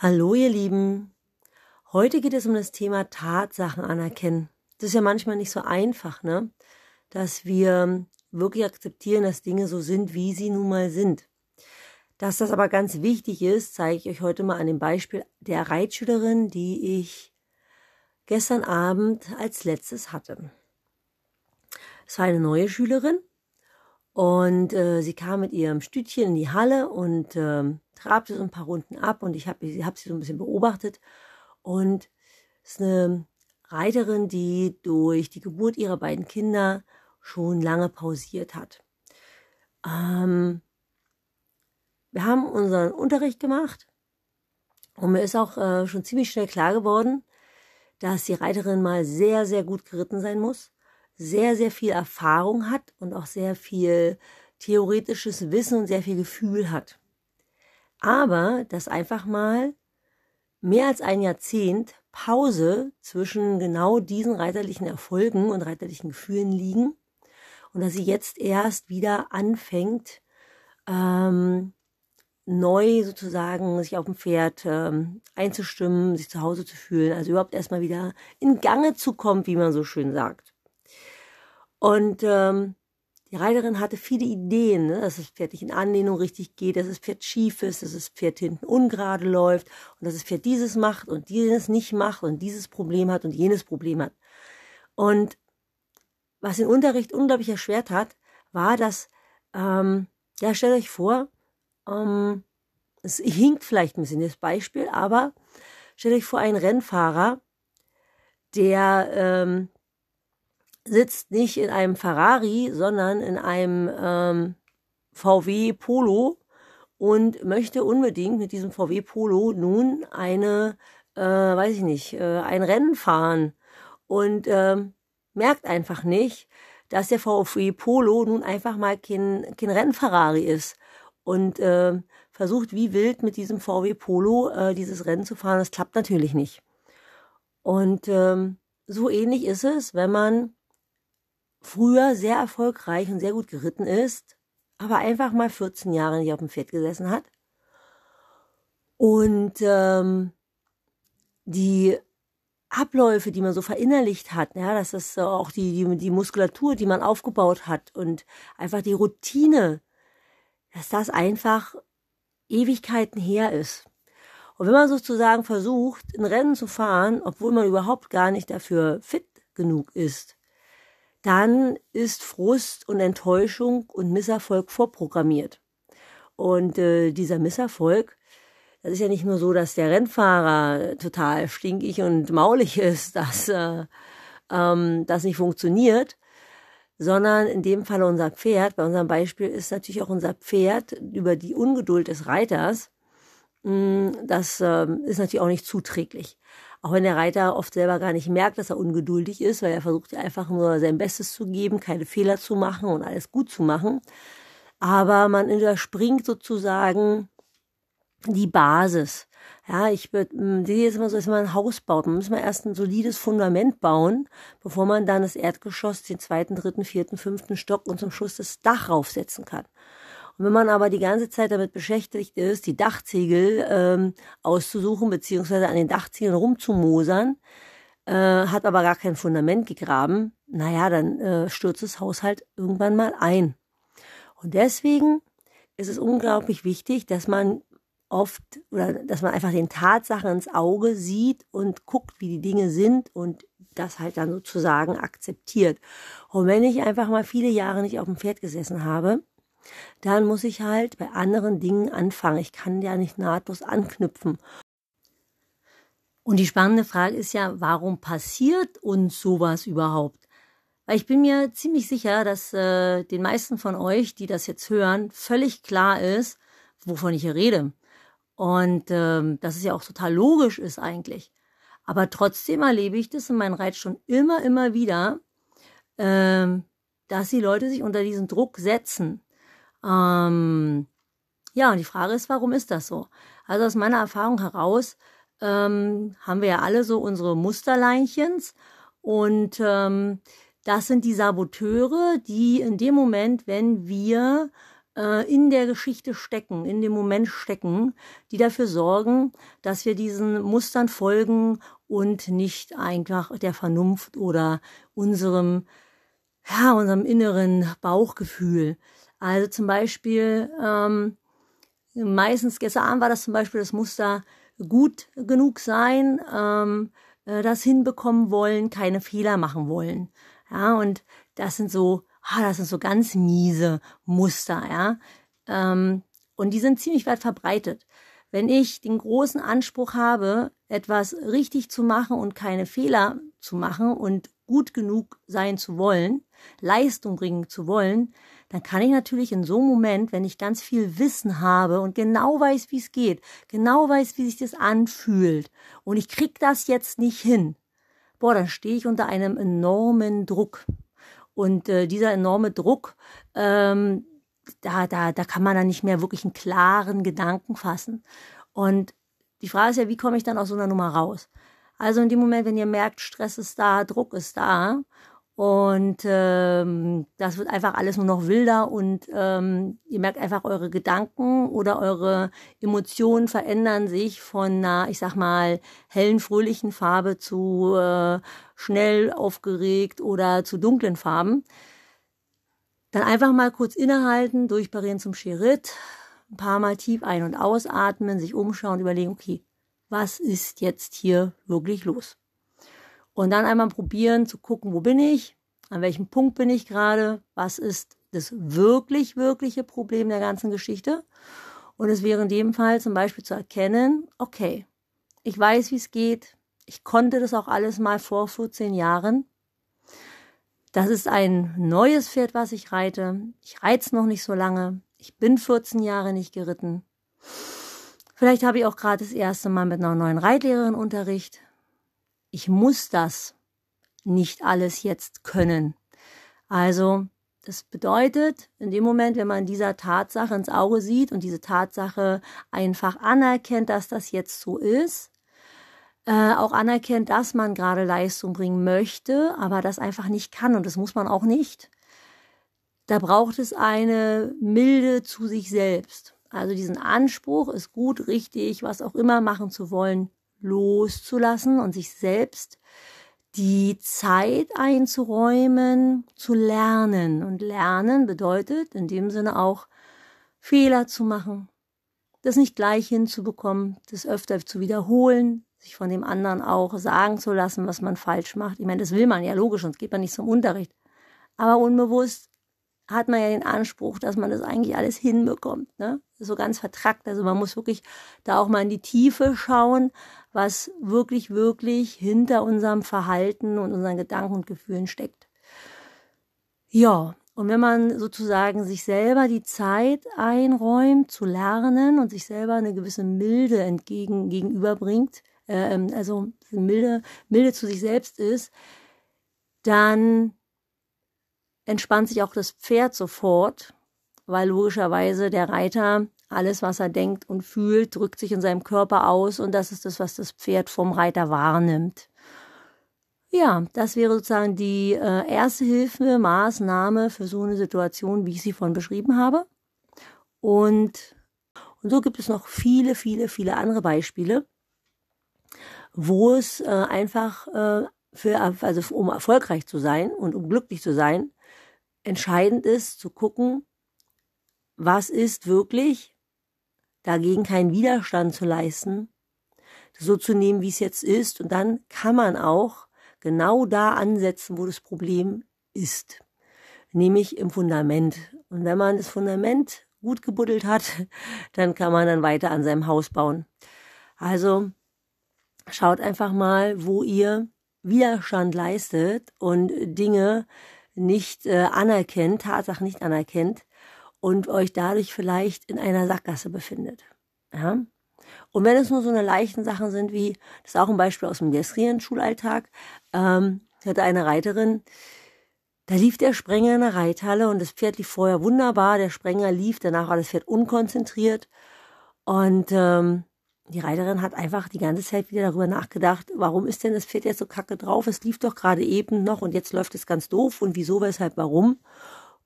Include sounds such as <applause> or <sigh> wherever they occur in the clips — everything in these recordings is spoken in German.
Hallo ihr Lieben. Heute geht es um das Thema Tatsachen anerkennen. Das ist ja manchmal nicht so einfach, ne? Dass wir wirklich akzeptieren, dass Dinge so sind, wie sie nun mal sind. Dass das aber ganz wichtig ist, zeige ich euch heute mal an dem Beispiel der Reitschülerin, die ich gestern Abend als letztes hatte. Es war eine neue Schülerin und äh, sie kam mit ihrem Stütchen in die Halle und äh, trabte so ein paar Runden ab und ich habe hab sie so ein bisschen beobachtet. Und es ist eine Reiterin, die durch die Geburt ihrer beiden Kinder schon lange pausiert hat. Ähm, wir haben unseren Unterricht gemacht und mir ist auch äh, schon ziemlich schnell klar geworden, dass die Reiterin mal sehr, sehr gut geritten sein muss sehr, sehr viel Erfahrung hat und auch sehr viel theoretisches Wissen und sehr viel Gefühl hat. Aber dass einfach mal mehr als ein Jahrzehnt Pause zwischen genau diesen reiterlichen Erfolgen und reiterlichen Gefühlen liegen und dass sie jetzt erst wieder anfängt, ähm, neu sozusagen sich auf dem Pferd ähm, einzustimmen, sich zu Hause zu fühlen, also überhaupt erstmal wieder in Gange zu kommen, wie man so schön sagt. Und ähm, die Reiterin hatte viele Ideen, ne? dass das Pferd nicht in Anlehnung richtig geht, dass das Pferd schief ist, dass das Pferd hinten ungerade läuft und dass das Pferd dieses macht und dieses nicht macht und dieses Problem hat und jenes Problem hat. Und was den Unterricht unglaublich erschwert hat, war, dass, ähm, ja, stellt euch vor, ähm, es hinkt vielleicht ein bisschen das Beispiel, aber stellt euch vor einen Rennfahrer, der ähm, sitzt nicht in einem Ferrari, sondern in einem ähm, VW Polo und möchte unbedingt mit diesem VW Polo nun eine, äh, weiß ich nicht, äh, ein Rennen fahren und ähm, merkt einfach nicht, dass der VW Polo nun einfach mal kein, kein Rennferrari ist und äh, versucht wie wild mit diesem VW Polo äh, dieses Rennen zu fahren. Das klappt natürlich nicht. Und ähm, so ähnlich ist es, wenn man früher sehr erfolgreich und sehr gut geritten ist, aber einfach mal 14 Jahre nicht auf dem Pferd gesessen hat. Und ähm, die Abläufe, die man so verinnerlicht hat, ja, dass das auch die, die, die Muskulatur, die man aufgebaut hat und einfach die Routine, dass das einfach Ewigkeiten her ist. Und wenn man sozusagen versucht, ein Rennen zu fahren, obwohl man überhaupt gar nicht dafür fit genug ist, dann ist Frust und Enttäuschung und Misserfolg vorprogrammiert. Und äh, dieser Misserfolg, das ist ja nicht nur so, dass der Rennfahrer total stinkig und maulig ist, <laughs> dass äh, ähm, das nicht funktioniert, sondern in dem Fall unser Pferd, bei unserem Beispiel ist natürlich auch unser Pferd über die Ungeduld des Reiters, mh, hm, das äh, ist natürlich auch nicht zuträglich. Auch wenn der Reiter oft selber gar nicht merkt, dass er ungeduldig ist, weil er versucht einfach nur sein Bestes zu geben, keine Fehler zu machen und alles gut zu machen. Aber man überspringt sozusagen die Basis. Ja, ich hm, sehe jetzt immer so, dass man ein Haus baut. Man muss mal erst ein solides Fundament bauen, bevor man dann das Erdgeschoss, den zweiten, dritten, vierten, fünften Stock und zum Schluss das Dach raufsetzen kann. Und wenn man aber die ganze Zeit damit beschäftigt ist, die Dachziegel ähm, auszusuchen, beziehungsweise an den Dachziegeln rumzumosern, äh, hat aber gar kein Fundament gegraben, naja, dann äh, stürzt das Haus halt irgendwann mal ein. Und deswegen ist es unglaublich wichtig, dass man oft oder dass man einfach den Tatsachen ins Auge sieht und guckt, wie die Dinge sind und das halt dann sozusagen akzeptiert. Und wenn ich einfach mal viele Jahre nicht auf dem Pferd gesessen habe, dann muss ich halt bei anderen Dingen anfangen. Ich kann ja nicht nahtlos anknüpfen. Und die spannende Frage ist ja, warum passiert uns sowas überhaupt? Weil ich bin mir ziemlich sicher, dass äh, den meisten von euch, die das jetzt hören, völlig klar ist, wovon ich hier rede. Und ähm, dass es ja auch total logisch ist eigentlich. Aber trotzdem erlebe ich das in meinen Reitstunden immer, immer wieder, ähm, dass die Leute sich unter diesen Druck setzen. Ähm, ja, und die Frage ist, warum ist das so? Also aus meiner Erfahrung heraus ähm, haben wir ja alle so unsere Musterleinchens und ähm, das sind die Saboteure, die in dem Moment, wenn wir äh, in der Geschichte stecken, in dem Moment stecken, die dafür sorgen, dass wir diesen Mustern folgen und nicht einfach der Vernunft oder unserem, ja, unserem inneren Bauchgefühl. Also zum Beispiel, ähm, meistens gestern Abend war das zum Beispiel das Muster gut genug sein, ähm, äh, das hinbekommen wollen, keine Fehler machen wollen. Ja, und das sind so ah, das sind so ganz miese Muster, ja. Ähm, und die sind ziemlich weit verbreitet. Wenn ich den großen Anspruch habe, etwas richtig zu machen und keine Fehler zu machen und gut genug sein zu wollen, Leistung bringen zu wollen, dann kann ich natürlich in so einem Moment, wenn ich ganz viel Wissen habe und genau weiß, wie es geht, genau weiß, wie sich das anfühlt und ich krieg das jetzt nicht hin, boah, dann stehe ich unter einem enormen Druck. Und äh, dieser enorme Druck, ähm, da, da, da kann man dann nicht mehr wirklich einen klaren Gedanken fassen. Und die Frage ist ja, wie komme ich dann aus so einer Nummer raus? Also in dem Moment, wenn ihr merkt, Stress ist da, Druck ist da und ähm, das wird einfach alles nur noch wilder und ähm, ihr merkt einfach, eure Gedanken oder eure Emotionen verändern sich von einer, ich sag mal, hellen, fröhlichen Farbe zu äh, schnell aufgeregt oder zu dunklen Farben. Dann einfach mal kurz innehalten, durchparieren zum Sherit, ein paar Mal tief ein- und ausatmen, sich umschauen, überlegen, okay, was ist jetzt hier wirklich los? Und dann einmal probieren zu gucken, wo bin ich, an welchem Punkt bin ich gerade, was ist das wirklich, wirkliche Problem der ganzen Geschichte. Und es wäre in dem Fall zum Beispiel zu erkennen, okay, ich weiß, wie es geht, ich konnte das auch alles mal vor 14 Jahren. Das ist ein neues Pferd, was ich reite. Ich reite noch nicht so lange. Ich bin 14 Jahre nicht geritten. Vielleicht habe ich auch gerade das erste Mal mit einer neuen Reitlehrerin Unterricht ich muss das nicht alles jetzt können. Also, das bedeutet, in dem Moment, wenn man dieser Tatsache ins Auge sieht und diese Tatsache einfach anerkennt, dass das jetzt so ist, äh, auch anerkennt, dass man gerade Leistung bringen möchte, aber das einfach nicht kann und das muss man auch nicht. Da braucht es eine Milde zu sich selbst. Also diesen Anspruch, ist gut, richtig, was auch immer machen zu wollen, loszulassen und sich selbst die Zeit einzuräumen, zu lernen. Und lernen bedeutet in dem Sinne auch Fehler zu machen, das nicht gleich hinzubekommen, das öfter zu wiederholen, sich von dem anderen auch sagen zu lassen, was man falsch macht. Ich meine, das will man ja logisch, sonst geht man nicht zum Unterricht. Aber unbewusst hat man ja den Anspruch, dass man das eigentlich alles hinbekommt. Ne? So ganz vertrackt. Also man muss wirklich da auch mal in die Tiefe schauen, was wirklich, wirklich hinter unserem Verhalten und unseren Gedanken und Gefühlen steckt. Ja, und wenn man sozusagen sich selber die Zeit einräumt zu lernen und sich selber eine gewisse Milde entgegen gegenüberbringt, äh, also milde, milde zu sich selbst ist, dann entspannt sich auch das Pferd sofort, weil logischerweise der Reiter alles, was er denkt und fühlt, drückt sich in seinem Körper aus und das ist das, was das Pferd vom Reiter wahrnimmt. Ja, das wäre sozusagen die äh, erste Hilfe, Maßnahme für so eine Situation, wie ich sie vorhin beschrieben habe. Und, und so gibt es noch viele, viele, viele andere Beispiele, wo es äh, einfach äh, für, also um erfolgreich zu sein und um glücklich zu sein, entscheidend ist zu gucken, was ist wirklich, dagegen keinen Widerstand zu leisten, so zu nehmen, wie es jetzt ist, und dann kann man auch genau da ansetzen, wo das Problem ist, nämlich im Fundament. Und wenn man das Fundament gut gebuddelt hat, <laughs> dann kann man dann weiter an seinem Haus bauen. Also schaut einfach mal, wo ihr Widerstand leistet und Dinge nicht äh, anerkennt, Tatsachen nicht anerkennt und euch dadurch vielleicht in einer Sackgasse befindet. Ja? Und wenn es nur so eine leichten Sachen sind wie, das ist auch ein Beispiel aus dem gestrigen Schulalltag, ähm, hatte eine Reiterin, da lief der Sprenger in der Reithalle und das Pferd lief vorher wunderbar, der Sprenger lief, danach war das Pferd unkonzentriert und ähm, die Reiterin hat einfach die ganze Zeit wieder darüber nachgedacht, warum ist denn das Pferd jetzt so kacke drauf? Es lief doch gerade eben noch und jetzt läuft es ganz doof und wieso, weshalb, warum?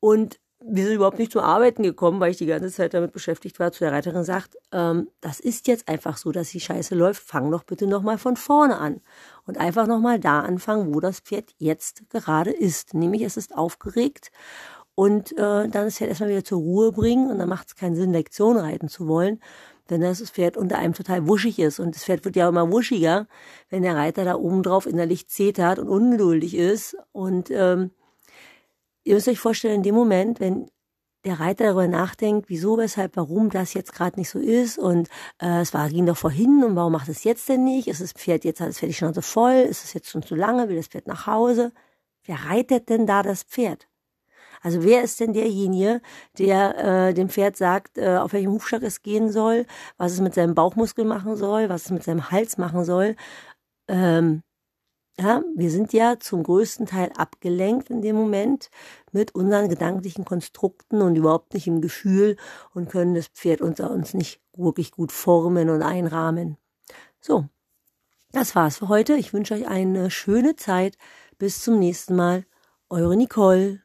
Und wir sind überhaupt nicht zum Arbeiten gekommen, weil ich die ganze Zeit damit beschäftigt war, zu der Reiterin sagt, ähm, das ist jetzt einfach so, dass die Scheiße läuft, fang doch bitte nochmal von vorne an. Und einfach nochmal da anfangen, wo das Pferd jetzt gerade ist. Nämlich es ist aufgeregt und äh, dann das Pferd erstmal wieder zur Ruhe bringen und dann macht es keinen Sinn, Lektion reiten zu wollen, wenn das Pferd unter einem total wuschig ist. Und das Pferd wird ja immer wuschiger, wenn der Reiter da oben drauf innerlich zetert und ungeduldig ist. Und ähm, ihr müsst euch vorstellen, in dem Moment, wenn der Reiter darüber nachdenkt, wieso, weshalb, warum das jetzt gerade nicht so ist und äh, es war ging doch vorhin und warum macht es jetzt denn nicht? Ist das Pferd jetzt hat das Pferd die Schnauze voll? Ist es jetzt schon zu lange? Will das Pferd nach Hause? Wer reitet denn da das Pferd? Also wer ist denn derjenige, der äh, dem Pferd sagt, äh, auf welchem Hufschlag es gehen soll, was es mit seinem Bauchmuskel machen soll, was es mit seinem Hals machen soll? Ähm, ja, wir sind ja zum größten Teil abgelenkt in dem Moment mit unseren gedanklichen Konstrukten und überhaupt nicht im Gefühl und können das Pferd unter uns nicht wirklich gut formen und einrahmen. So, das war's für heute. Ich wünsche euch eine schöne Zeit. Bis zum nächsten Mal. Eure Nicole.